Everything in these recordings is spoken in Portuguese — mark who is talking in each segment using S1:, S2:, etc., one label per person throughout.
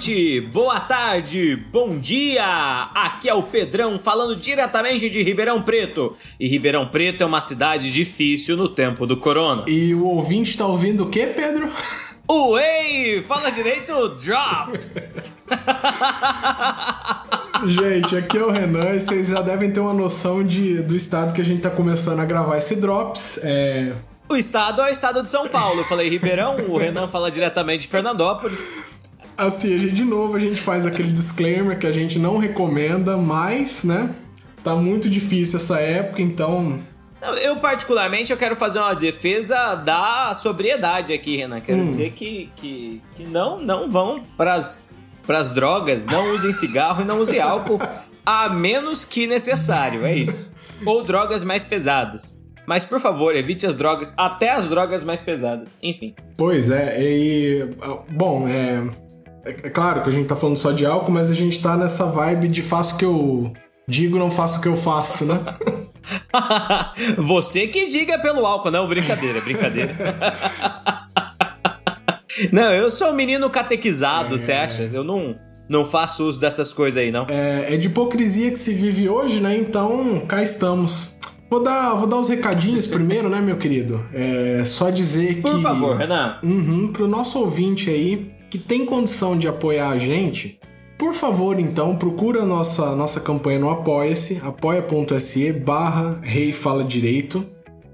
S1: noite, boa tarde, bom dia! Aqui é o Pedrão falando diretamente de Ribeirão Preto. E Ribeirão Preto é uma cidade difícil no tempo do corona.
S2: E o ouvinte tá ouvindo o quê, Pedro?
S1: Uei! Fala direito, Drops!
S2: gente, aqui é o Renan e vocês já devem ter uma noção de, do estado que a gente tá começando a gravar esse Drops. É...
S1: O estado é o estado de São Paulo. Eu falei Ribeirão, o Renan fala diretamente de Fernandópolis.
S2: Assim, a gente, de novo, a gente faz aquele disclaimer que a gente não recomenda, mas, né? Tá muito difícil essa época, então.
S1: Eu, particularmente, eu quero fazer uma defesa da sobriedade aqui, Renan. Quero hum. dizer que, que, que não, não vão pras, pras drogas, não usem cigarro e não usem álcool, a menos que necessário, é isso. Ou drogas mais pesadas. Mas, por favor, evite as drogas, até as drogas mais pesadas. Enfim.
S2: Pois é, e. Bom, é é, é, claro que a gente tá falando só de álcool, mas a gente tá nessa vibe de faço o que eu digo, não faço o que eu faço, né?
S1: Você que diga pelo álcool, não, brincadeira, brincadeira. não, eu sou um menino catequizado, você é... acha? Eu não, não faço uso dessas coisas aí, não.
S2: É, é de hipocrisia que se vive hoje, né? Então, cá estamos. Vou dar, vou dar os recadinhos primeiro, né, meu querido? É só dizer que.
S1: Por favor, Renan.
S2: Uhum, pro nosso ouvinte aí, que tem condição de apoiar a gente, por favor, então, procura a nossa, nossa campanha no Apoia-se, apoia.se barra Rei Fala Direito,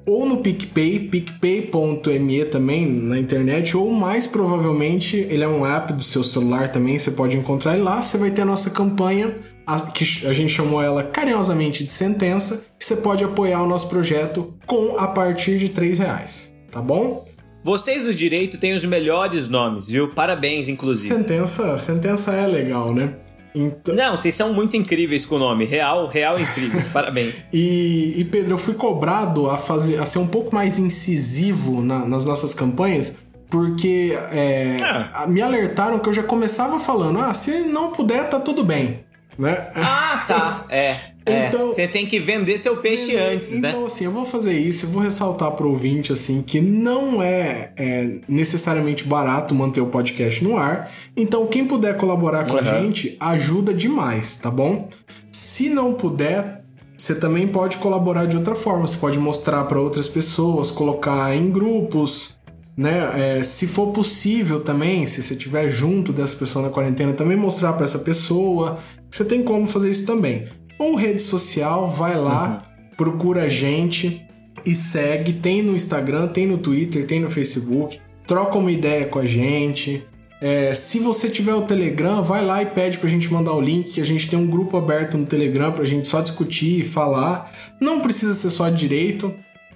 S2: ou no PicPay, picpay.me também na internet, ou mais provavelmente ele é um app do seu celular também, você pode encontrar ele lá, você vai ter a nossa campanha, a, que a gente chamou ela carinhosamente de sentença, que você pode apoiar o nosso projeto com a partir de 3 reais, tá bom?
S1: Vocês do direito têm os melhores nomes, viu? Parabéns, inclusive.
S2: Sentença, sentença é legal, né?
S1: Então... Não, vocês são muito incríveis com o nome. Real, real incríveis. Parabéns.
S2: E, e, Pedro, eu fui cobrado a, fazer, a ser um pouco mais incisivo na, nas nossas campanhas, porque é, ah. me alertaram que eu já começava falando: ah, se não puder, tá tudo bem. Né?
S1: Ah, tá. É. É, então, você tem que vender seu peixe antes,
S2: então,
S1: né?
S2: Então, assim, eu vou fazer isso, eu vou ressaltar pro ouvinte, assim, que não é, é, necessariamente barato manter o podcast no ar. Então, quem puder colaborar com uhum. a gente, ajuda demais, tá bom? Se não puder, você também pode colaborar de outra forma. Você pode mostrar para outras pessoas, colocar em grupos, né? É, se for possível também, se você estiver junto dessa pessoa na quarentena, também mostrar para essa pessoa. Você tem como fazer isso também ou rede social, vai lá, uhum. procura a gente e segue. Tem no Instagram, tem no Twitter, tem no Facebook. Troca uma ideia com a gente. É, se você tiver o Telegram, vai lá e pede pra gente mandar o link, que a gente tem um grupo aberto no Telegram pra gente só discutir e falar. Não precisa ser só direito.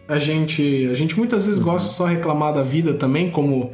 S2: A gente, a gente muitas vezes uhum. gosta só reclamar da vida também, como,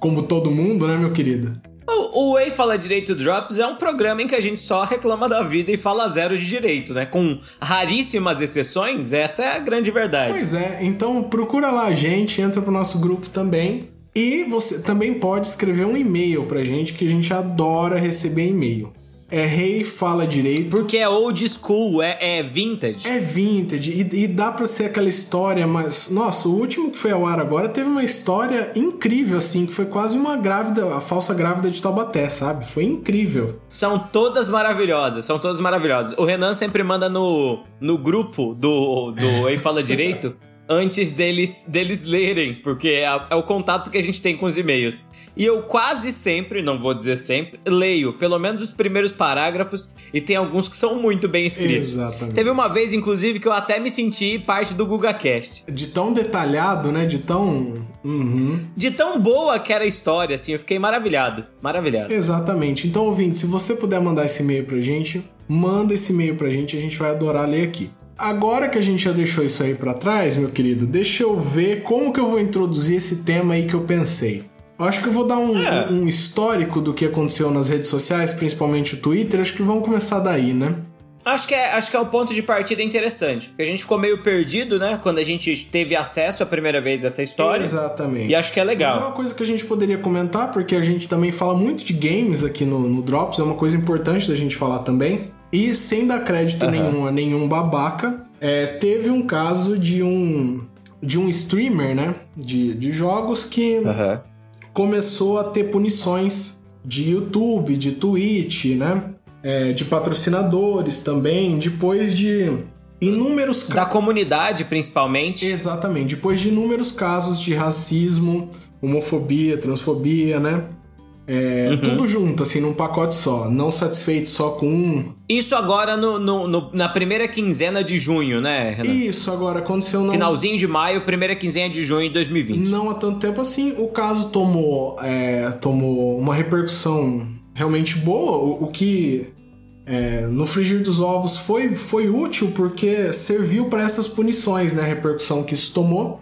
S2: como todo mundo, né, meu querido?
S1: O Way Fala Direito Drops é um programa em que a gente só reclama da vida e fala zero de direito, né? Com raríssimas exceções, essa é a grande verdade.
S2: Pois é, então procura lá a gente, entra pro nosso grupo também. E você também pode escrever um e-mail pra gente, que a gente adora receber e-mail. É rei fala direito.
S1: Porque é old school, é, é vintage.
S2: É vintage. E, e, dá pra ser aquela história, mas. Nossa, o último que foi ao ar agora teve uma história incrível, assim, que foi quase uma grávida, a falsa grávida de Taubaté, sabe? Foi incrível.
S1: São todas maravilhosas, são todas maravilhosas. O Renan sempre manda no, no grupo do, do Ei Fala Direito antes deles, deles lerem, porque é, é, o contato que a gente tem com os e-mails. E eu quase sempre, não vou dizer sempre, leio pelo menos os primeiros parágrafos e tem alguns que são muito bem escritos.
S2: Exatamente.
S1: Teve uma vez, inclusive, que eu até me senti parte do GugaCast.
S2: De tão detalhado, né? De tão. Uhum.
S1: De tão boa que era a história, assim, eu fiquei maravilhado. Maravilhado.
S2: Exatamente. Então, ouvinte, se você puder mandar esse e-mail pra gente, manda esse e-mail pra gente, a gente vai adorar ler aqui. Agora que a gente já deixou isso aí para trás, meu querido, deixa eu ver como que eu vou introduzir esse tema aí que eu pensei. Eu acho que eu vou dar um, é. um histórico do que aconteceu nas redes sociais, principalmente o Twitter. Acho que vamos começar daí, né?
S1: Acho que, é, acho que é um ponto de partida interessante, porque a gente ficou meio perdido, né? Quando a gente teve acesso a primeira vez a essa história.
S2: Exatamente.
S1: E acho que é legal.
S2: Mas é uma coisa que a gente poderia comentar, porque a gente também fala muito de games aqui no, no Drops, é uma coisa importante da gente falar também. E sem dar crédito uhum. nenhum a nenhum babaca, é, teve um caso de um de um streamer, né, de, de jogos que uhum. começou a ter punições de YouTube, de Twitch, né? É, de patrocinadores também, depois de inúmeros
S1: da comunidade principalmente.
S2: Exatamente, depois de inúmeros casos de racismo, homofobia, transfobia, né? É, uhum. Tudo junto, assim, num pacote só. Não satisfeito só com um.
S1: Isso agora no, no, no na primeira quinzena de junho, né, Renan?
S2: Isso, agora aconteceu no.
S1: Finalzinho de maio, primeira quinzena de junho de 2020.
S2: Não há tanto tempo assim. O caso tomou, é, tomou uma repercussão realmente boa, o, o que é, no frigir dos ovos foi, foi útil porque serviu para essas punições, né? A repercussão que isso tomou.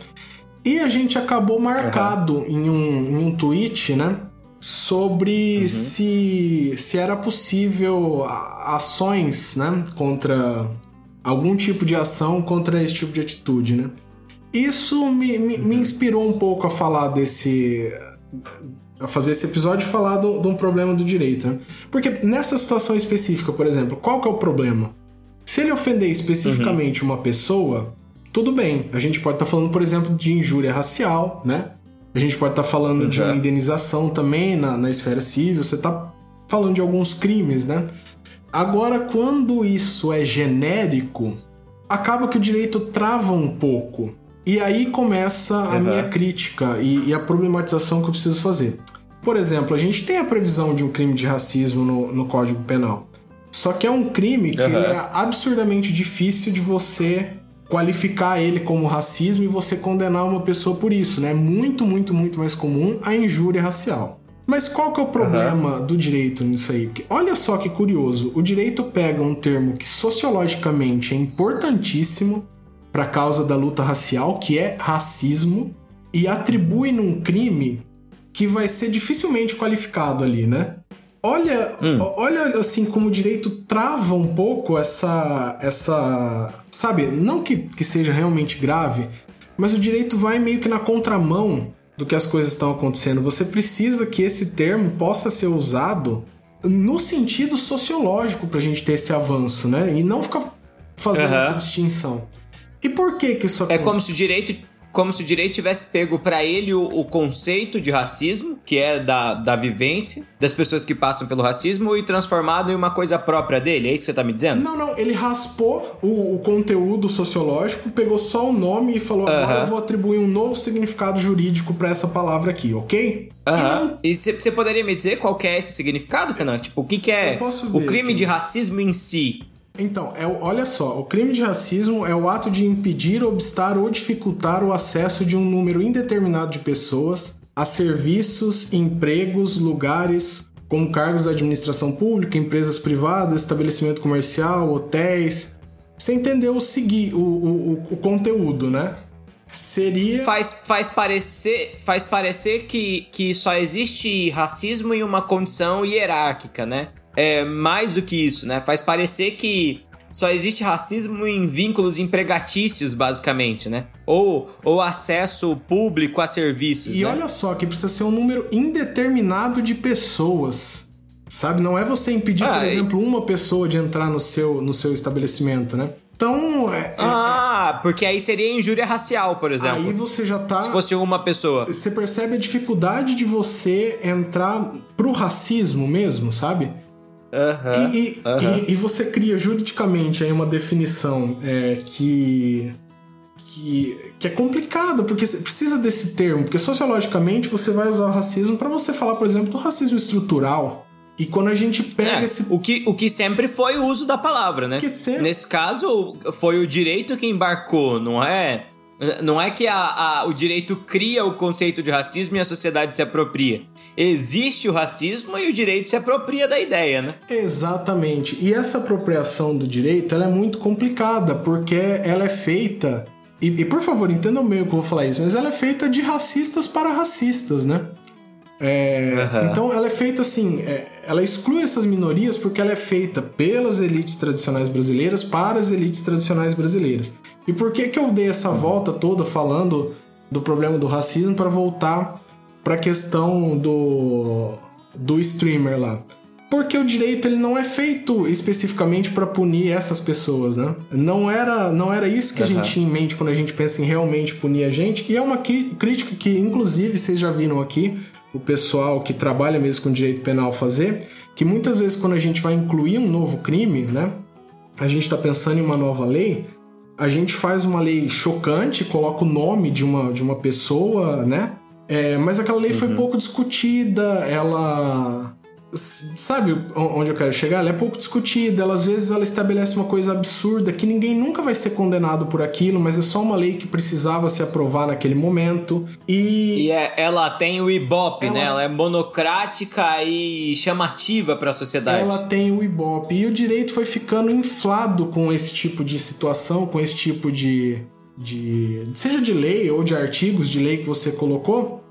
S2: E a gente acabou marcado uhum. em, um, em um tweet, né? Sobre uhum. se, se era possível ações né, contra algum tipo de ação contra esse tipo de atitude, né? Isso me, me, me inspirou um pouco a falar desse. a fazer esse episódio e falar de um problema do direito. Né? Porque nessa situação específica, por exemplo, qual que é o problema? Se ele ofender especificamente uhum. uma pessoa, tudo bem. A gente pode estar tá falando, por exemplo, de injúria racial, né? A gente pode estar tá falando uhum. de uma indenização também na, na esfera civil, você está falando de alguns crimes, né? Agora, quando isso é genérico, acaba que o direito trava um pouco. E aí começa a uhum. minha crítica e, e, a problematização que eu preciso fazer. Por exemplo, a gente tem a previsão de um crime de racismo no, no Código Penal. Só que é um crime que uhum. é absurdamente difícil de você qualificar ele como racismo e você condenar uma pessoa por isso, né? Muito, muito, muito mais comum a injúria racial. Mas qual que é o problema uhum. do direito nisso aí? Porque olha só que curioso, o direito pega um termo que sociologicamente é importantíssimo para a causa da luta racial, que é racismo, e atribui num crime que vai ser dificilmente qualificado ali, né? Olha, hum. olha assim como o direito trava um pouco essa essa, sabe, não que, que seja realmente grave, mas o direito vai meio que na contramão do que as coisas estão acontecendo. Você precisa que esse termo possa ser usado no sentido sociológico para a gente ter esse avanço, né? E não ficar fazendo uhum. essa distinção. E por que que isso
S1: acontece? É como se o direito como se o direito tivesse pego para ele o, o, conceito de racismo, que é da, da vivência das pessoas que passam pelo racismo, e transformado em uma coisa própria dele. É isso que você tá me dizendo?
S2: Não, não. Ele raspou o, o conteúdo sociológico, pegou só o nome e falou: agora eu vou atribuir um novo significado jurídico para essa palavra aqui, ok?
S1: Aham. E você poderia me dizer qual é esse significado, Renan? Tipo, o que, que é o crime aqui. de racismo em si?
S2: Então, é, olha só, o crime de racismo é o ato de impedir, obstar ou dificultar o acesso de um número indeterminado de pessoas a serviços, empregos, lugares, como cargos da administração pública, empresas privadas, estabelecimento comercial, hotéis. Você entendeu o seguir, o, o, o conteúdo, né? Seria.
S1: Faz, faz parecer, faz parecer que, que só existe racismo em uma condição hierárquica, né? É mais do que isso, né? Faz parecer que só existe racismo em vínculos empregatícios, basicamente, né? Ou, ou acesso público a serviços.
S2: E
S1: né?
S2: olha só que precisa ser um número indeterminado de pessoas. Sabe? Não é você impedir, ah, por exemplo, uma pessoa de entrar no seu, no seu estabelecimento, né? Então. É,
S1: é, ah, porque aí seria injúria racial, por exemplo.
S2: Aí você já tá.
S1: Se fosse uma pessoa.
S2: Você percebe a dificuldade de você entrar pro racismo mesmo, sabe?
S1: Uhum,
S2: e, e, uhum. e, e, você cria juridicamente aí uma definição é, que, que, que é complicada, porque você precisa desse termo, porque sociologicamente você vai usar o racismo para você falar, por exemplo, do racismo estrutural. E quando a gente pega
S1: é,
S2: esse.
S1: O que, o que sempre foi o uso da palavra, né? Sempre... Nesse caso, foi o direito que embarcou, não é? Não é que a, a, o direito cria o conceito de racismo e a sociedade se apropria. Existe o racismo e o direito se apropria da ideia, né?
S2: Exatamente. E essa apropriação do direito ela é muito complicada, porque ela é feita. E, e por favor, entendam bem o que eu vou falar isso, mas ela é feita de racistas para racistas, né? É, uhum. Então ela é feita assim, é, ela exclui essas minorias porque ela é feita pelas elites tradicionais brasileiras para as elites tradicionais brasileiras. E por que que eu dei essa volta toda falando do problema do racismo para voltar para a questão do do streamer lá? Porque o direito ele não é feito especificamente para punir essas pessoas, né? Não era, não era isso que uhum. a gente tinha em mente quando a gente pensa em realmente punir a gente. E é uma crítica que, inclusive, vocês já viram aqui, o pessoal que trabalha mesmo com direito penal fazer, que muitas vezes quando a gente vai incluir um novo crime, né? A gente está pensando em uma nova lei, a gente faz uma lei chocante, coloca o nome de uma, de uma pessoa, né? É, mas aquela lei uhum. foi pouco discutida, ela sabe onde eu quero chegar? Ela é pouco discutida, ela, às vezes ela estabelece uma coisa absurda que ninguém nunca vai ser condenado por aquilo, mas é só uma lei que precisava se aprovar naquele momento. E,
S1: e é, ela tem o Ibope, ela... né? Ela é monocrática e chamativa para a sociedade.
S2: Ela tem o Ibope e o direito foi ficando inflado com esse tipo de situação, com esse tipo de de seja de lei ou de artigos de lei que você colocou.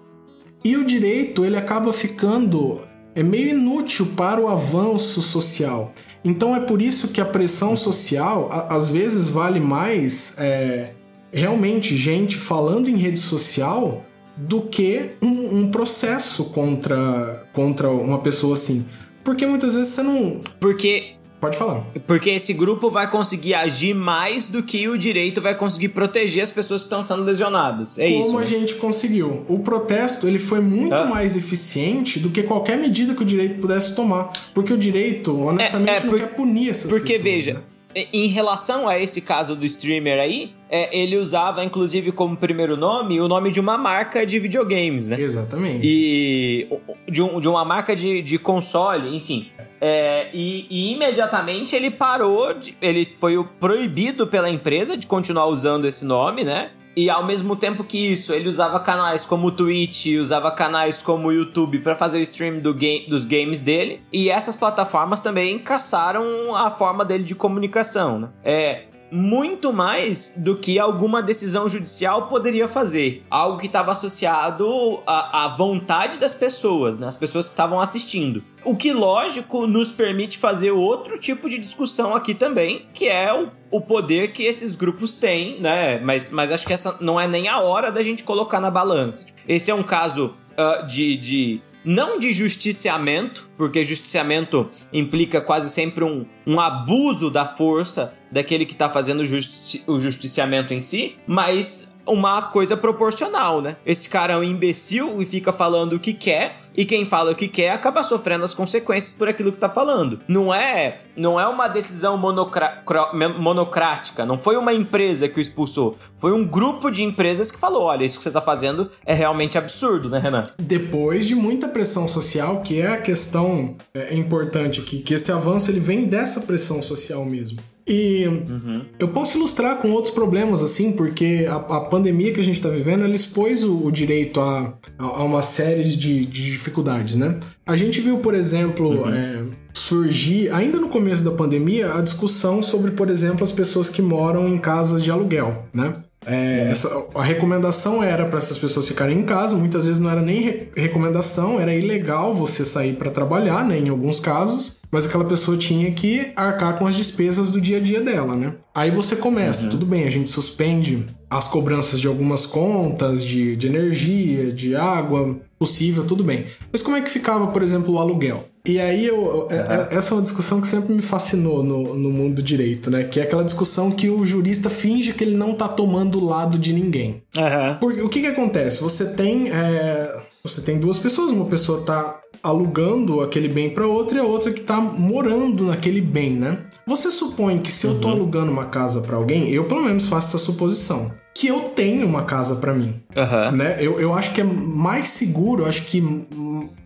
S2: E o direito, ele acaba ficando é meio inútil para o avanço social. Então é por isso que a pressão social às vezes vale mais é, realmente gente falando em rede social do que um, um, processo contra, contra uma pessoa assim. Porque muitas vezes você não.
S1: Porque
S2: Pode falar.
S1: Porque esse grupo vai conseguir agir mais do que o direito vai conseguir proteger as pessoas que estão sendo lesionadas. É
S2: Como
S1: isso.
S2: Como a
S1: né?
S2: gente conseguiu. O protesto ele foi muito ah. mais eficiente do que qualquer medida que o direito pudesse tomar. Porque o direito, honestamente, é, é, não quer punir essas
S1: porque,
S2: pessoas.
S1: Porque, veja,
S2: né?
S1: Em relação a esse caso do streamer aí, é, ele usava, inclusive, como primeiro nome, o nome de uma marca de videogames, né?
S2: Exatamente.
S1: E de, um, de uma marca de, de console, enfim. É, e, e, imediatamente ele parou, de, ele foi proibido pela empresa de continuar usando esse nome, né? E ao mesmo tempo que isso, ele usava canais como o Twitch, usava canais como o YouTube para fazer o stream do game, dos games dele. E essas plataformas também caçaram a forma dele de comunicação, né? É, muito mais do que alguma decisão judicial poderia fazer. Algo que estava associado à, à, vontade das pessoas, né? as pessoas que estavam assistindo. O que, lógico, nos permite fazer outro tipo de discussão aqui também, que é o, o poder que esses grupos têm, né? Mas, mas acho que essa não é nem a hora da gente colocar na balança. Esse é um caso uh, de, de não de justiciamento, porque justiciamento implica quase sempre um, um abuso da força daquele que está fazendo justi o justiciamento em si, mas uma coisa proporcional, né? Esse cara é um imbecil e fica falando o que quer, e quem fala o que quer acaba sofrendo as consequências por aquilo que tá falando. Não é, não é uma decisão monocrática, não foi uma empresa que o expulsou, foi um grupo de empresas que falou: "Olha, isso que você tá fazendo é realmente absurdo", né, Renan?
S2: Depois de muita pressão social, que é a questão é, importante aqui, que esse avanço ele vem dessa pressão social mesmo. E uhum. eu posso ilustrar com outros problemas, assim, porque a, a pandemia que a gente está vivendo, ela expôs o, o direito a, a, uma série de, de, dificuldades, né? A gente viu, por exemplo, uhum. é, surgir, ainda no começo da pandemia, a discussão sobre, por exemplo, as pessoas que moram em casas de aluguel, né? É, essa, a recomendação era para essas pessoas ficarem em casa, muitas vezes não era nem re recomendação, era ilegal você sair para trabalhar, né, em alguns casos, mas aquela pessoa tinha que arcar com as despesas do dia a dia dela, né? Aí você começa, uhum. tudo bem, a gente suspende as cobranças de algumas contas, de, de energia, de água, possível, tudo bem. Mas como é que ficava, por exemplo, o aluguel? E aí, eu, uhum. essa é uma discussão que sempre me fascinou no, no mundo do direito, né? Que é aquela discussão que o jurista finge que ele não tá tomando o lado de ninguém.
S1: Uhum.
S2: Porque o que que acontece? Você tem, é, você tem duas pessoas, uma pessoa tá alugando aquele bem para outra e a outra que tá morando naquele bem, né? Você supõe que se uhum. eu tô uhum. alugando uma casa para alguém, eu pelo menos faço essa suposição, que eu tenho uma casa para mim,
S1: uhum.
S2: né? Eu, eu acho que é mais seguro, eu acho que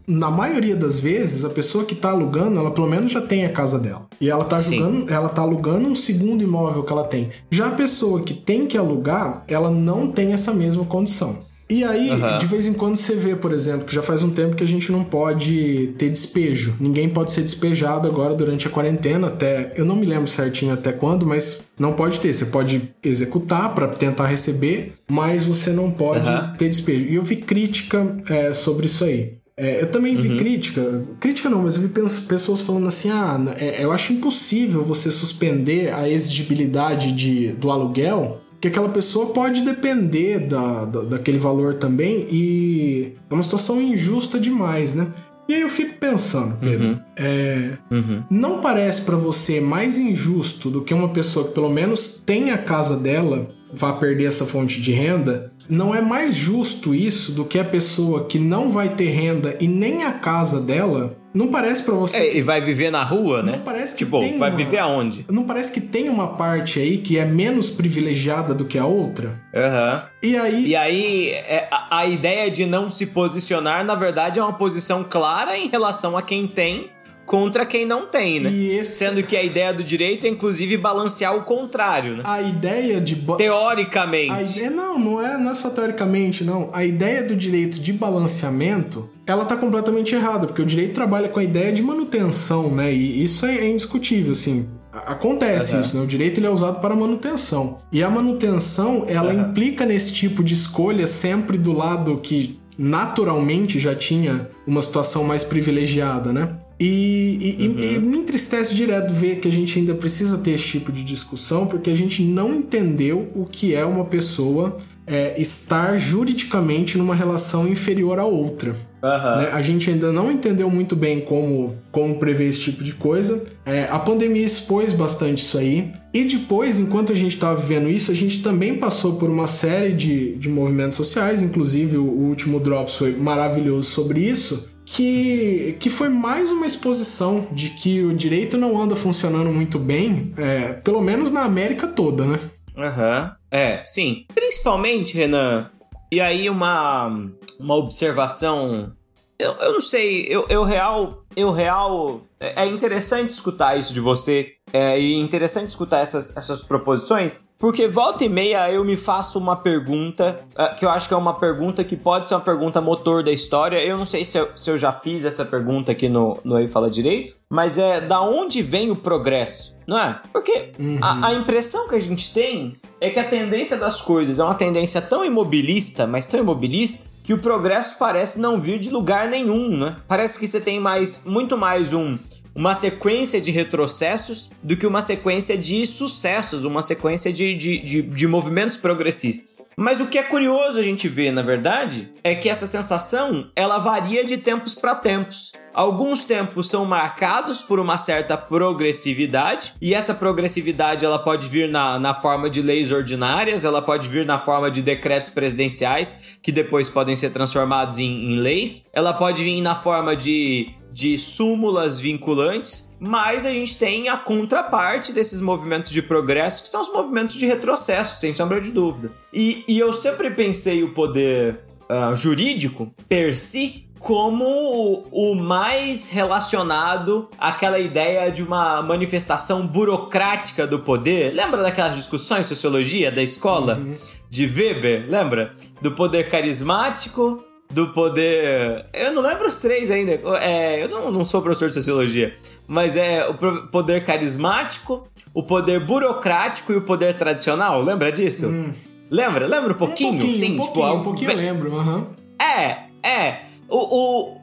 S2: na maioria das vezes, a pessoa que está alugando, ela pelo menos já tem a casa dela. E ela está alugando, ela tá alugando um segundo imóvel que ela tem. Já a pessoa que tem que alugar, ela não tem essa mesma condição. E aí, uhum. de vez em quando você vê, por exemplo, que já faz um tempo que a gente não pode ter despejo. Ninguém pode ser despejado agora durante a quarentena, até. Eu não me lembro certinho até quando, mas não pode ter. Você pode executar para tentar receber, mas você não pode uhum. ter despejo. E eu vi crítica é, sobre isso aí. É, eu também vi uhum. crítica, crítica não, mas eu vi pessoas falando assim: ah, é, eu acho impossível você suspender a exigibilidade de, do aluguel, que aquela pessoa pode depender da, da, daquele valor também e é uma situação injusta demais, né? E aí eu fico pensando, Pedro, uhum. É, uhum. não parece para você mais injusto do que uma pessoa que pelo menos tem a casa dela vá perder essa fonte de renda? Não é mais justo isso do que a pessoa que não vai ter renda e nem a casa dela não parece para você.
S1: É, e vai viver na rua,
S2: não
S1: né?
S2: Parece que
S1: tipo, vai
S2: uma...
S1: viver aonde?
S2: Não parece que tem uma parte aí que é menos privilegiada do que a outra?
S1: Aham. Uhum.
S2: E aí.
S1: E aí, é, a, a ideia de não se posicionar, na verdade, é uma posição clara em relação a quem tem contra quem não tem, né? Esse... Sendo que a ideia do direito é, inclusive, balancear o contrário, né?
S2: A ideia de...
S1: Teoricamente.
S2: A ideia, não, não é, não é só teoricamente, não. A ideia do direito de balanceamento, ela tá completamente errada, porque o direito trabalha com a ideia de manutenção, né? E isso é, é indiscutível, assim. Acontece uhum. isso, né? O direito ele é usado para manutenção. E a manutenção, ela uhum. implica nesse tipo de escolha sempre do lado que naturalmente já tinha uma situação mais privilegiada, né? E, e, uhum. e, e, me entristece direto ver que a gente ainda precisa ter esse tipo de discussão, porque a gente não entendeu o que é uma pessoa é, estar juridicamente numa relação inferior à outra. Uhum. Né? A gente ainda não entendeu muito bem como, como prever esse tipo de coisa. É, a pandemia expôs bastante isso aí. E depois, enquanto a gente estava vivendo isso, a gente também passou por uma série de, de movimentos sociais, inclusive o, o último Drops foi maravilhoso sobre isso que, que foi mais uma exposição de que o direito não anda funcionando muito bem, é, pelo menos na América toda, né?
S1: Aham. Uhum. É, sim. Principalmente, Renan. E aí, uma, uma observação. Eu, eu não sei, eu, eu real. Eu real. É, é interessante escutar isso de você. É interessante escutar essas, essas proposições, porque volta e meia eu me faço uma pergunta, uh, que eu acho que é uma pergunta que pode ser uma pergunta motor da história. Eu não sei se eu, se eu já fiz essa pergunta aqui no, no Aí Fala Direito, mas é da onde vem o progresso, não é? Porque uhum. a, a impressão que a gente tem é que a tendência das coisas é uma tendência tão imobilista, mas tão imobilista, que o progresso parece não vir de lugar nenhum, né? Parece que você tem mais, muito mais um uma sequência de retrocessos do que uma sequência de sucessos, uma sequência de, de, de, de, movimentos progressistas. Mas o que é curioso a gente ver, na verdade, é que essa sensação ela varia de tempos para tempos. Alguns tempos são marcados por uma certa progressividade, e essa progressividade ela pode vir na, na forma de leis ordinárias, ela pode vir na forma de decretos presidenciais, que depois podem ser transformados em, em leis, ela pode vir na forma de de súmulas vinculantes, mas a gente tem a contraparte desses movimentos de progresso, que são os movimentos de retrocesso, sem sombra de dúvida. E, e eu sempre pensei o poder uh, jurídico, per si, como o, mais relacionado àquela ideia de uma manifestação burocrática do poder. Lembra daquelas discussões de sociologia da escola? Uhum. De Weber, lembra? Do poder carismático, do poder. Eu não lembro os três ainda. É, eu não, não sou professor de sociologia. Mas é o poder carismático, o poder burocrático e o poder tradicional. Lembra disso? Hum. Lembra? Lembra um pouquinho?
S2: Um pouquinho, Sim, um tipo, pouquinho, um pouquinho eu lembro. Uhum.
S1: É, é. O,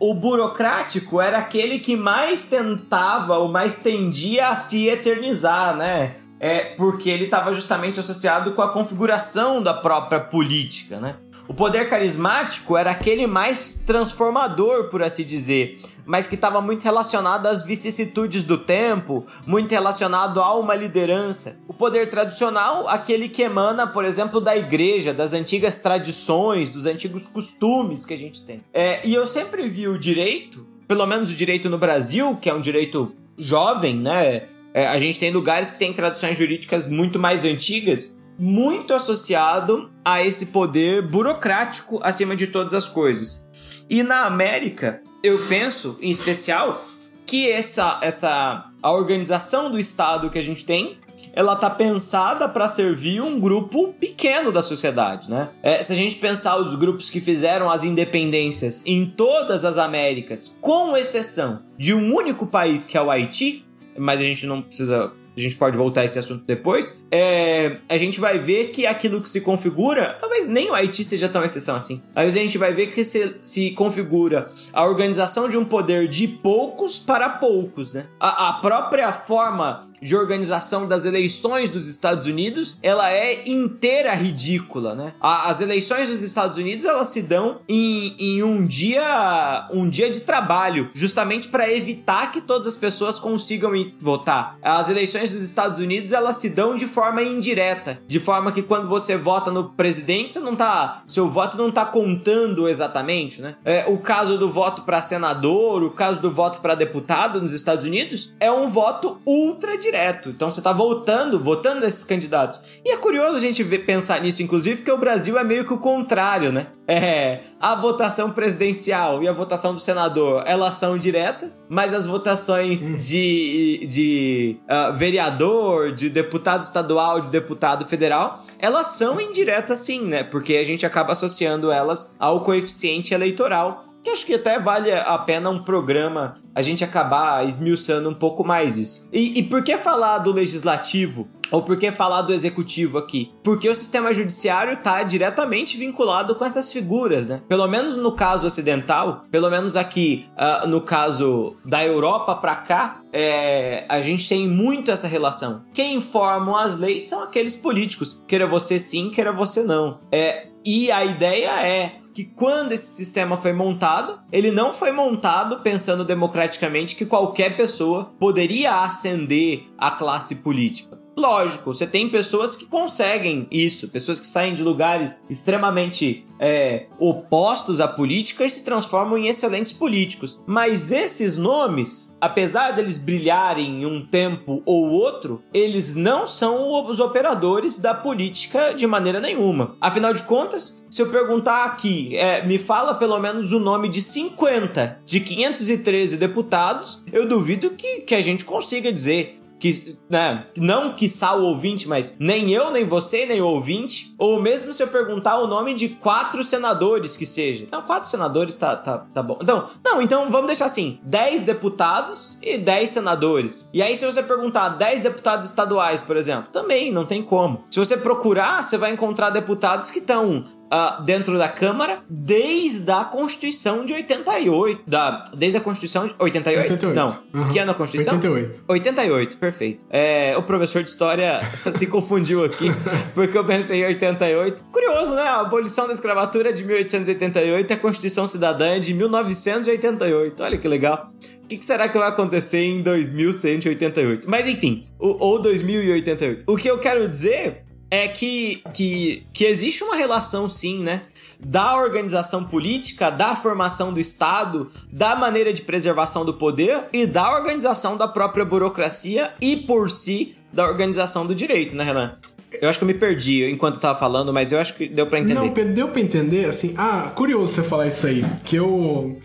S1: o, o burocrático era aquele que mais tentava ou mais tendia a se eternizar, né? É porque ele estava justamente associado com a configuração da própria política, né? O poder carismático era aquele mais transformador, por assim dizer, mas que estava muito relacionado às vicissitudes do tempo, muito relacionado a uma liderança. O poder tradicional, aquele que emana, por exemplo, da igreja, das antigas tradições, dos antigos costumes que a gente tem. É, e eu sempre vi o direito, pelo menos o direito no Brasil, que é um direito jovem, né? É, a gente tem lugares que têm tradições jurídicas muito mais antigas muito associado a esse poder burocrático acima de todas as coisas. E na América, eu penso, em especial, que essa, essa a organização do Estado que a gente tem ela tá pensada para servir um grupo pequeno da sociedade, né? É, se a gente pensar os grupos que fizeram as independências em todas as Américas, com exceção de um único país que é o Haiti, mas a gente não precisa a gente pode voltar a esse assunto depois, é, a gente vai ver que aquilo que se configura, talvez nem o Haiti seja tão exceção assim. Aí a gente vai ver que se, se configura a organização de um poder de poucos para poucos, né? A, a própria forma de organização das eleições dos Estados Unidos, ela é inteira ridícula, né? as eleições dos Estados Unidos, elas se dão em, em um dia um dia de trabalho, justamente para evitar que todas as pessoas consigam ir votar. As eleições dos Estados Unidos, elas se dão de forma indireta, de forma que quando você vota no presidente, você não tá, seu voto não tá contando exatamente, né? É, o caso do voto para senador, o caso do voto para deputado nos Estados Unidos é um voto ultra direto. Então você tá votando, votando nesses candidatos. E é curioso a gente ver, pensar nisso, inclusive, porque o Brasil é meio que o contrário, né? É, a votação presidencial e a votação do senador, elas são diretas, mas as votações hum. de, de uh, vereador, de deputado estadual, de deputado federal, elas são indiretas sim, né? Porque a gente acaba associando elas ao coeficiente eleitoral que acho que até vale a pena um programa a gente acabar esmiuçando um pouco mais isso. E, e por que falar do legislativo? Ou por que falar do executivo aqui? Porque o sistema judiciário está diretamente vinculado com essas figuras, né? Pelo menos no caso ocidental, pelo menos aqui uh, no caso da Europa para cá, é, a gente tem muito essa relação. Quem formam as leis são aqueles políticos, queira você sim, queira você não. É, e a ideia é que quando esse sistema foi montado, ele não foi montado pensando democraticamente que qualquer pessoa poderia ascender à classe política. Lógico, você tem pessoas que conseguem isso, pessoas que saem de lugares extremamente é, opostos à política e se transformam em excelentes políticos. Mas esses nomes, apesar deles brilharem em um tempo ou outro, eles não são os operadores da política de maneira nenhuma. Afinal de contas, se eu perguntar aqui, é, me fala pelo menos o nome de 50 de 513 deputados, eu duvido que, que a gente consiga dizer que, né, não que o ouvinte, mas nem eu, nem você, nem o ouvinte, ou mesmo se eu perguntar o nome de quatro senadores que seja. Não, quatro senadores tá, tá, tá bom. Então, não, então vamos deixar assim: 10 deputados e 10 senadores. E aí, se você perguntar 10 deputados estaduais, por exemplo, também não tem como. Se você procurar, você vai encontrar deputados que estão uh, dentro da Câmara desde a Constituição de 88. Da, desde a Constituição de 88? 88. Não. Uhum. Que ano a Constituição?
S2: 88.
S1: 88, perfeito. É, o professor de História se confundiu aqui, porque eu pensei em 88. Curioso, né? A abolição da escravatura é de 1888 e a Constituição Cidadã é de 1988. Olha que legal. O que, que, será que vai acontecer em 2188? Mas enfim, ou 2088. O que eu quero dizer é que, que, que existe uma relação, sim, né? Da organização política, da formação do Estado, da maneira de preservação do poder e da organização da própria burocracia e, por si, da organização do direito, né, Renan? Eu acho que eu me perdi enquanto tava falando, mas eu acho que deu para entender.
S2: Não, deu pra entender, assim. Ah, curioso você falar isso aí. Que eu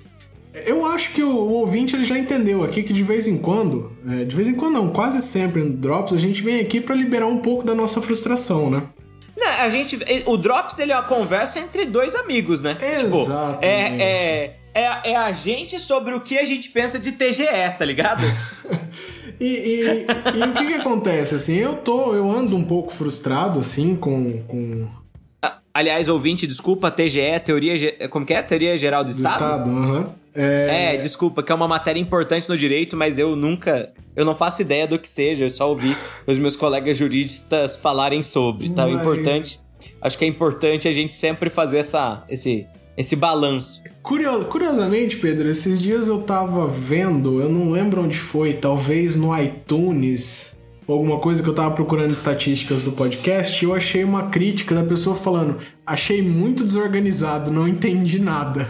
S2: eu acho que o, o, ouvinte ele já entendeu aqui que de vez em quando, é, de vez em quando não, quase sempre no Drops, a gente vem aqui para liberar um pouco da nossa frustração, né?
S1: Não, a gente, o Drops ele é uma conversa entre dois amigos, né?
S2: Exatamente.
S1: Tipo, é, é, é, é a gente sobre o que a gente pensa de TGE, tá ligado?
S2: e, e, e, o que que acontece, assim, eu tô, eu ando um pouco frustrado, assim, com... com...
S1: Aliás, ouvinte, desculpa, TGE, teoria, como que é? Teoria Geral do, do Estado?
S2: Uhum.
S1: É... é... desculpa, que é uma matéria importante no direito, mas eu nunca. Eu não faço ideia do que seja, eu só ouvi os meus colegas juristas falarem sobre, tá? Mas... Importante. Acho que é importante a gente sempre fazer essa, esse, esse balanço.
S2: curiosamente, Pedro, esses dias eu tava vendo, eu não lembro onde foi, talvez no iTunes, ou alguma coisa que eu tava procurando estatísticas do podcast, eu achei uma crítica da pessoa falando: achei muito desorganizado, não entendi nada.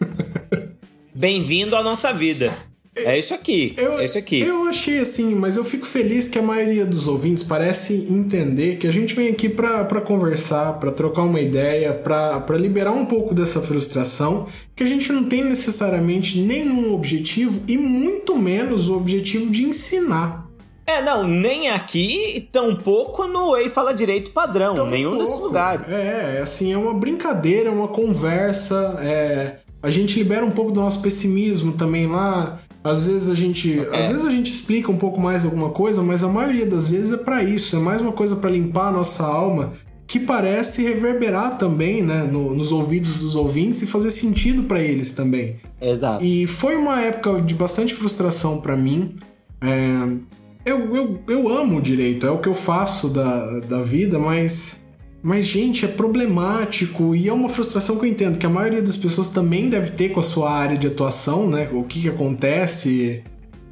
S1: Bem-vindo à nossa vida. É isso aqui.
S2: Eu,
S1: é isso aqui.
S2: Eu achei assim, mas eu fico feliz que a maioria dos ouvintes parece entender que a gente vem aqui para conversar, para trocar uma ideia, para liberar um pouco dessa frustração, que a gente não tem necessariamente nenhum objetivo e muito menos o objetivo de ensinar.
S1: É, não, nem aqui tampouco no Ei Fala Direito padrão, tão nenhum desses lugares.
S2: É, assim, é uma brincadeira, uma conversa, é a gente libera um pouco do nosso pessimismo também lá. Às vezes a gente, é. às vezes a gente explica um pouco mais alguma coisa, mas a maioria das vezes é para isso, é mais uma coisa para limpar a nossa alma, que parece reverberar também, né, no, nos ouvidos dos ouvintes e fazer sentido para eles também.
S1: Exato.
S2: E foi uma época de bastante frustração para mim. É, eu, eu, eu amo o direito, é o que eu faço da, da vida, mas mas, gente, é problemático e é uma frustração que eu entendo que a maioria das pessoas também deve ter com a sua área de atuação, né? O que, que acontece,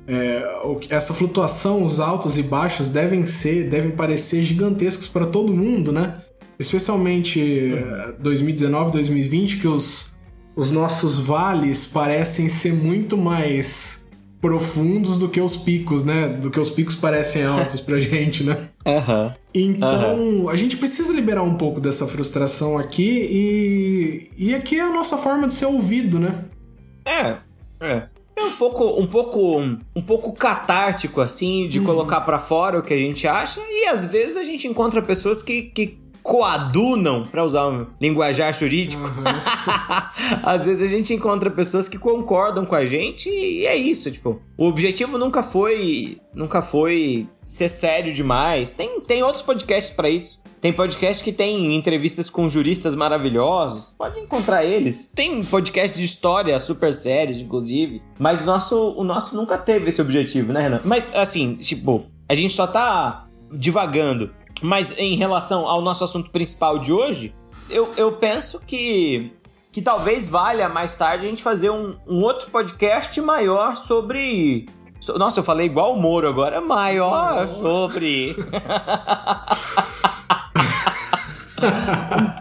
S2: é, essa flutuação, os altos e baixos devem ser, devem parecer gigantescos para todo mundo, né? Especialmente 2019, 2020, que os, os nossos vales parecem ser muito mais profundos do que os picos, né? Do que os picos parecem altos pra gente, né?
S1: Uhum.
S2: Então, uhum. a gente precisa liberar um pouco dessa frustração aqui e. E aqui é a nossa forma de ser ouvido, né?
S1: É, é. É um pouco, um pouco, um pouco catártico, assim, de uhum. colocar para fora o que a gente acha, e às vezes a gente encontra pessoas que, que coadunam, para usar um linguajar jurídico. Uhum. Às vezes a gente encontra pessoas que concordam com a gente e é isso, tipo, o objetivo nunca foi, nunca foi ser sério demais. Tem, tem outros podcasts para isso. Tem podcast que tem entrevistas com juristas maravilhosos. Pode encontrar eles. Tem podcast de história super sérios, inclusive. Mas o nosso, o nosso nunca teve esse objetivo, né, Renan? Mas, assim, tipo, a gente só tá divagando. Mas em relação ao nosso assunto principal de hoje, eu, eu penso que, que talvez valha mais tarde a gente fazer um, um outro podcast maior sobre. So, nossa, eu falei igual o Moro agora, maior sobre.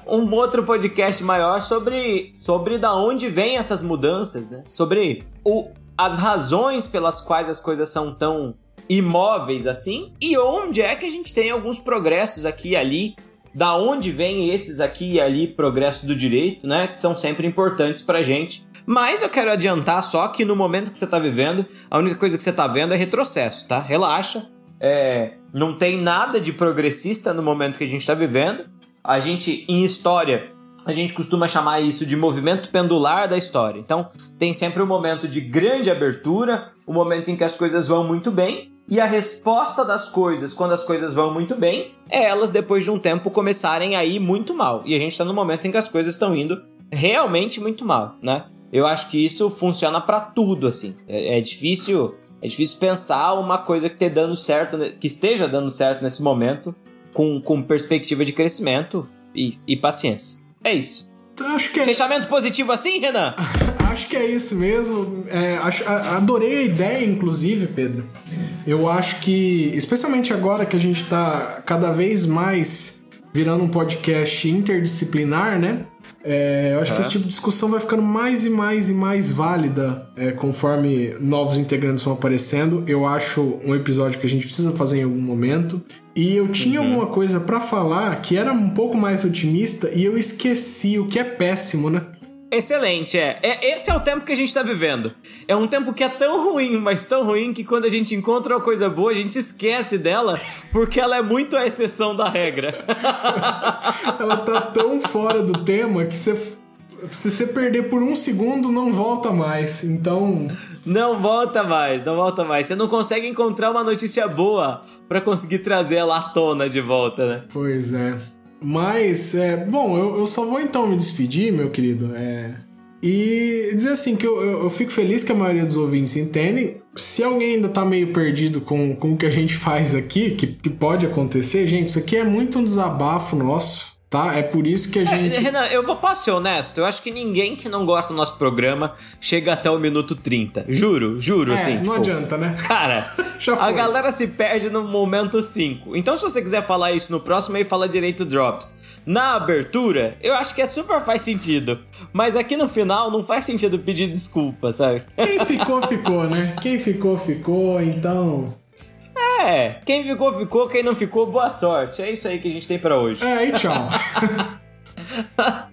S1: um, um, outro podcast maior sobre, sobre da onde vêm essas mudanças, né? Sobre o, as razões pelas quais as coisas são tão imóveis assim, e onde é que a gente tem alguns progressos aqui e ali, da onde vem esses aqui e ali progressos do direito, né, que são sempre importantes pra gente. Mas eu quero adiantar só que no momento que você tá vivendo, a única coisa que você tá vendo é retrocesso, tá? Relaxa. É, não tem nada de progressista no momento que a gente tá vivendo. A gente, em história, a gente costuma chamar isso de movimento pendular da história. Então, tem sempre um momento de grande abertura, o um momento em que as coisas vão muito bem, e a resposta das coisas, quando as coisas vão muito bem, é elas, depois de um tempo, começarem a ir muito mal. E a gente tá no momento em que as coisas estão indo realmente muito mal, né? Eu acho que isso funciona para tudo, assim. É, é, difícil. É difícil pensar uma coisa que, dando certo, que esteja dando certo nesse momento, com, com perspectiva de crescimento e, e paciência. É isso.
S2: Acho que é...
S1: Fechamento positivo assim, Renan?
S2: acho que é isso mesmo. É, acho, adorei a ideia, inclusive, Pedro. Eu acho que, especialmente agora que a gente está cada vez mais virando um podcast interdisciplinar, né? É, eu acho é. que esse tipo de discussão vai ficando mais e mais e mais válida é, conforme novos integrantes vão aparecendo. Eu acho um episódio que a gente precisa fazer em algum momento. E eu tinha uhum. alguma coisa para falar que era um pouco mais otimista e eu esqueci, o que é péssimo, né?
S1: Excelente, é. é. Esse é o tempo que a gente tá vivendo. É um tempo que é tão ruim, mas tão ruim que quando a gente encontra uma coisa boa, a gente esquece dela porque ela é muito a exceção da regra.
S2: ela tá tão fora do tema que você, se você perder por um segundo, não volta mais. Então.
S1: Não volta mais, não volta mais. Você não consegue encontrar uma notícia boa para conseguir trazer ela à tona de volta, né?
S2: Pois é. Mas, é, bom, eu, eu só vou então me despedir, meu querido. É, e dizer assim que eu, eu, eu, fico feliz que a maioria dos ouvintes entendem. Se alguém ainda tá meio perdido com, com o que a gente faz aqui, que, que pode acontecer, gente, isso aqui é muito um desabafo nosso tá? É por isso que a é, gente.
S1: É, Renan, eu vou posso ser honesto. Eu acho que ninguém que não gosta do nosso programa chega até o minuto 30. Juro, juro, é, assim.
S2: Não
S1: tipo,
S2: adianta, né?
S1: Cara, a galera se perde no momento 5. Então, se você quiser falar isso no próximo, aí fala direito drops. Na abertura, eu acho que é super faz sentido. Mas aqui no final não faz sentido pedir desculpa, sabe?
S2: Quem ficou, ficou, né? Quem ficou, ficou, então.
S1: É, quem ficou, ficou, quem não ficou, boa sorte. É isso aí que a gente tem para hoje.
S2: É, e tchau.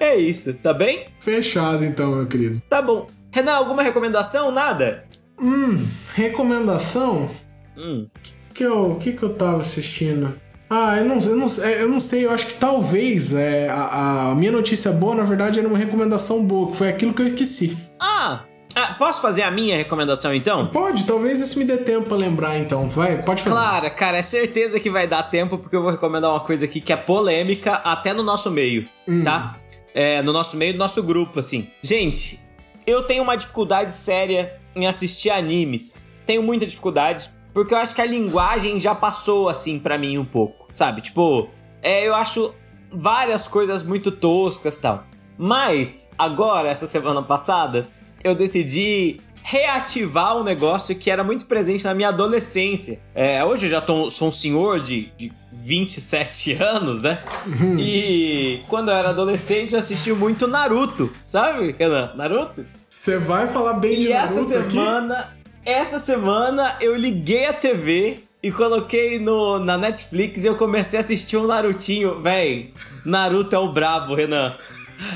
S1: é isso, tá bem?
S2: Fechado então, meu querido.
S1: Tá bom. Renan, alguma recomendação? Nada?
S2: Hum, recomendação?
S1: Hum.
S2: Que eu, que que eu tava assistindo? Ah, eu não, eu não, eu não sei, eu acho que talvez é, a, a minha notícia boa, na verdade, era uma recomendação boa, que foi aquilo que eu esqueci.
S1: Ah, Ah, posso fazer a minha recomendação então?
S2: Pode, talvez isso me dê tempo pra lembrar então. Vai, pode fazer.
S1: Claro, cara, é certeza que vai dar tempo porque eu vou recomendar uma coisa aqui que é polêmica até no nosso meio, hum. tá? É, no nosso meio, do nosso grupo, assim. Gente, eu tenho uma dificuldade séria em assistir animes. Tenho muita dificuldade, porque eu acho que a linguagem já passou, assim, para mim um pouco, sabe? Tipo, é, eu acho várias coisas muito toscas e tal. Mas, agora, essa semana passada, eu decidi reativar um negócio que era muito presente na minha adolescência. É, hoje eu já tô, sou um senhor de, de 27 anos, né? Uhum. E quando eu era adolescente eu assisti muito Naruto, sabe, Renan? Naruto?
S2: Você vai falar bem
S1: e
S2: de
S1: Naruto essa semana, aqui? essa semana eu liguei a TV e coloquei no, na Netflix e eu comecei a assistir um Narutinho. Véi, Naruto é o brabo, Renan.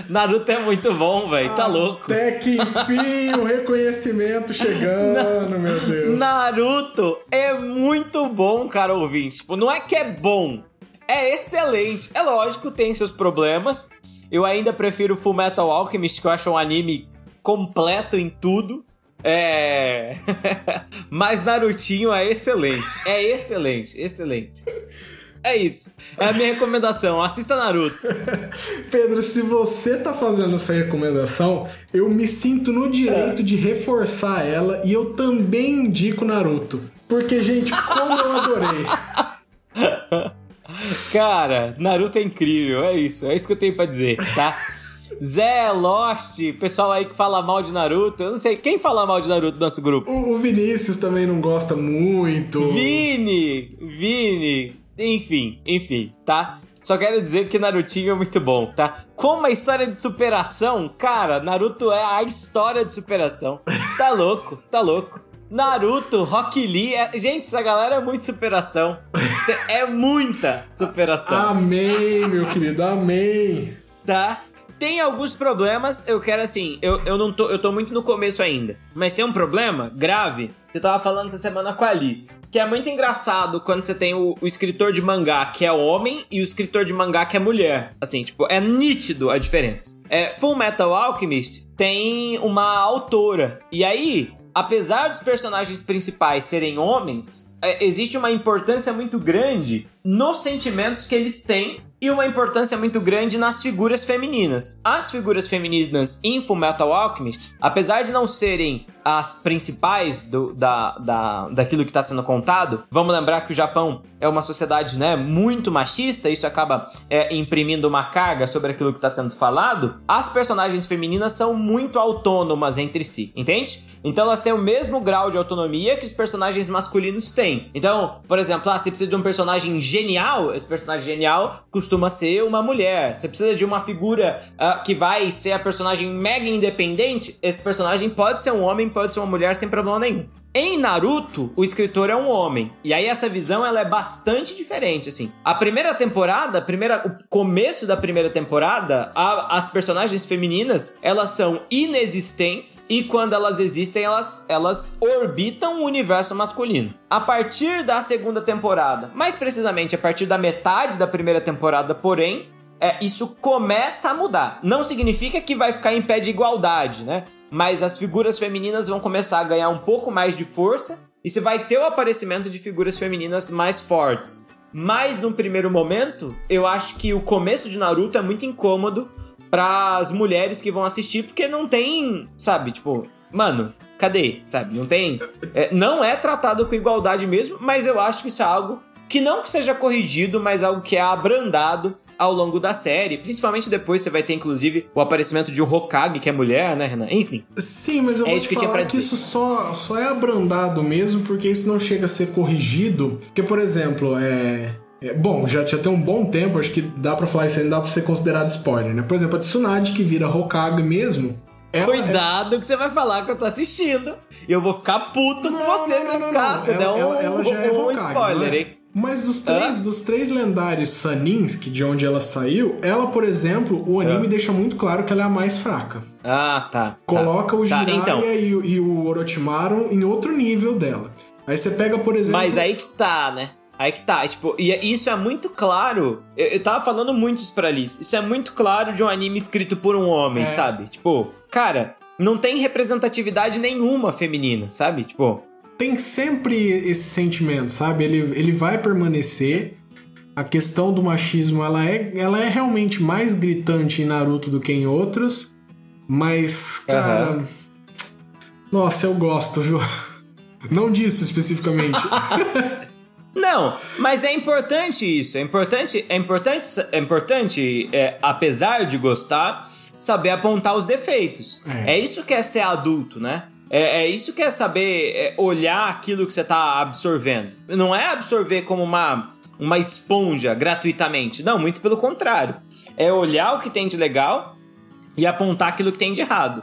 S1: Naruto é muito bom, velho. Tá louco.
S2: Até que enfim o reconhecimento chegando, Na... meu Deus.
S1: Naruto é muito bom, cara ouvinte. Tipo, não é que é bom, é excelente. É lógico, tem seus problemas. Eu ainda prefiro Full Metal Alchemist, que eu acho um anime completo em tudo. É. Mas Narutinho é excelente. É excelente, excelente. É isso. É a minha recomendação. Assista Naruto.
S2: Pedro, se você tá fazendo essa recomendação, eu me sinto no direito de reforçar ela e eu também indico Naruto. Porque, gente, como eu adorei.
S1: Cara, Naruto é incrível, é isso. É isso que eu tenho para dizer, tá? Zé, Lost, pessoal aí que fala mal de Naruto. Eu não sei, quem fala mal de Naruto no nosso grupo?
S2: O, o Vinícius também não gosta muito.
S1: Vini! Vini! Enfim, enfim, tá? Só quero dizer que Narutinho é muito bom, tá? Como a história de superação, cara, Naruto é a história de superação. Tá louco, tá louco. Naruto, Rock Lee, é... gente, essa galera é muito superação. É muita superação.
S2: Amém, meu querido, amém.
S1: Tá? Tem alguns problemas, eu quero assim, eu, eu não tô, eu tô muito no começo ainda. Mas tem um problema grave, que eu tava falando essa semana com a Alice. Que é muito engraçado quando você tem o, o escritor de mangá que é homem e o escritor de mangá que é mulher. Assim, tipo, é nítido a diferença. É, Full Metal Alchemist tem uma autora. E aí, apesar dos personagens principais serem homens, é, existe uma importância muito grande nos sentimentos que eles têm e uma importância muito grande nas figuras femininas. As figuras femininas em Fullmetal Alchemist, apesar de não serem as principais do, da, da, daquilo que está sendo contado, vamos lembrar que o Japão é uma sociedade né, muito machista, isso acaba é, imprimindo uma carga sobre aquilo que está sendo falado. As personagens femininas são muito autônomas entre si, entende? Então elas têm o mesmo grau de autonomia que os personagens masculinos têm. Então, por exemplo, ah, você precisa de um personagem genial, esse personagem genial costuma ser uma mulher. Você precisa de uma figura uh, que vai ser a personagem mega independente, esse personagem pode ser um homem, pode ser uma mulher sem problema nenhum. Em Naruto, o escritor é um homem. E aí essa visão ela é bastante diferente, assim. A primeira temporada, a primeira, o começo da primeira temporada, a, as personagens femininas, elas são inexistentes e quando elas existem, elas, elas orbitam o universo masculino. A partir da segunda temporada, mais precisamente a partir da metade da primeira temporada, porém, é, isso começa a mudar. Não significa que vai ficar em pé de igualdade, né? Mas as figuras femininas vão começar a ganhar um pouco mais de força e você vai ter o aparecimento de figuras femininas mais fortes. Mas no primeiro momento, eu acho que o começo de Naruto é muito incômodo para as mulheres que vão assistir porque não tem, sabe, tipo, mano, cadê, sabe? Não tem, é, não é tratado com igualdade mesmo, mas eu acho que isso é algo que não que seja corrigido, mas algo que é abrandado ao longo da série. Principalmente depois você vai ter, inclusive, o aparecimento de um Hokage, que é mulher, né, Renan? Enfim.
S2: Sim, mas eu é isso que falar que isso só, só é abrandado mesmo porque isso não chega a ser corrigido. Porque, por exemplo, é... É, bom, já, já tem um bom tempo, acho que dá para falar isso aí, não dá pra ser considerado spoiler, né? Por exemplo, a Tsunade, que vira Hokage mesmo,
S1: ela Cuidado é... que você vai falar que eu tô assistindo. E eu vou ficar puto não, com você se você ficar. Você der um, ela, ela é um, um spoiler, hein?
S2: Mas dos três, dos três lendários Sanins, que de onde ela saiu, ela, por exemplo, o anime deixa muito claro que ela é a mais fraca.
S1: Ah, tá.
S2: Coloca
S1: tá.
S2: o tá, Jiraiya tá, então. e, e, o Orochimaru em outro nível dela. Aí você pega, por exemplo...
S1: Mas aí que tá, né? Aí que tá, tipo, e isso é muito claro. Eu, eu tava falando muito isso pra Liz. Isso é muito claro de um anime escrito por um homem, é. sabe? Tipo, cara, não tem representatividade nenhuma feminina, sabe? Tipo.
S2: Tem sempre esse sentimento, sabe? Ele, ele vai permanecer. A questão do machismo, ela é, ela é realmente mais gritante em Naruto do que em outros. Mas, cara. Uhum. Nossa, eu gosto, viu? Não disso especificamente.
S1: Não, mas é importante isso. É importante, é importante, é importante, é, apesar de gostar, saber apontar os defeitos. É, é isso que é ser adulto, né? É, é isso que é saber é, olhar aquilo que você está absorvendo. Não é absorver como uma, uma esponja gratuitamente. Não, muito pelo contrário. É olhar o que tem de legal e apontar aquilo que tem de errado.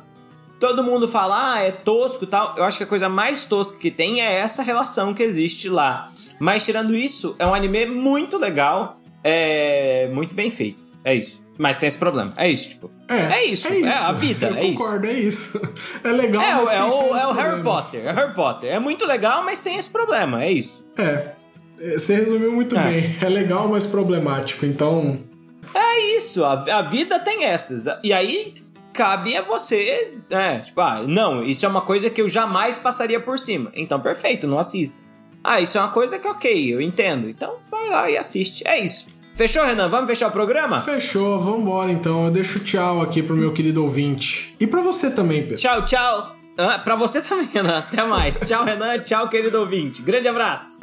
S1: Todo mundo fala, ah, é tosco tal. Eu acho que a coisa mais tosca que tem é essa relação que existe lá mas tirando isso, é um anime muito legal, é muito bem feito. É isso. Mas tem esse problema. É isso, tipo. É, é isso. É, isso. é a vida.
S2: Eu
S1: é
S2: concordo,
S1: isso.
S2: é isso. É legal.
S1: É, mas é, o, é o Harry Potter. É Harry Potter. É muito legal, mas tem esse problema. É isso.
S2: É. Você resumiu muito é. bem. É legal, mas problemático. Então.
S1: É isso. A, a vida tem essas. E aí, cabe a você, é, tipo, ah, não, isso é uma coisa que eu jamais passaria por cima. Então, perfeito, não assista. Ah, isso é uma coisa que ok, eu entendo. Então vai lá e assiste. É isso. Fechou, Renan? Vamos fechar o programa?
S2: Fechou, vambora então. Eu deixo tchau aqui pro meu querido ouvinte. E para você também, Pedro.
S1: Tchau, tchau. Ah, pra você também, Renan. Até mais. tchau, Renan. Tchau, querido ouvinte. Grande abraço.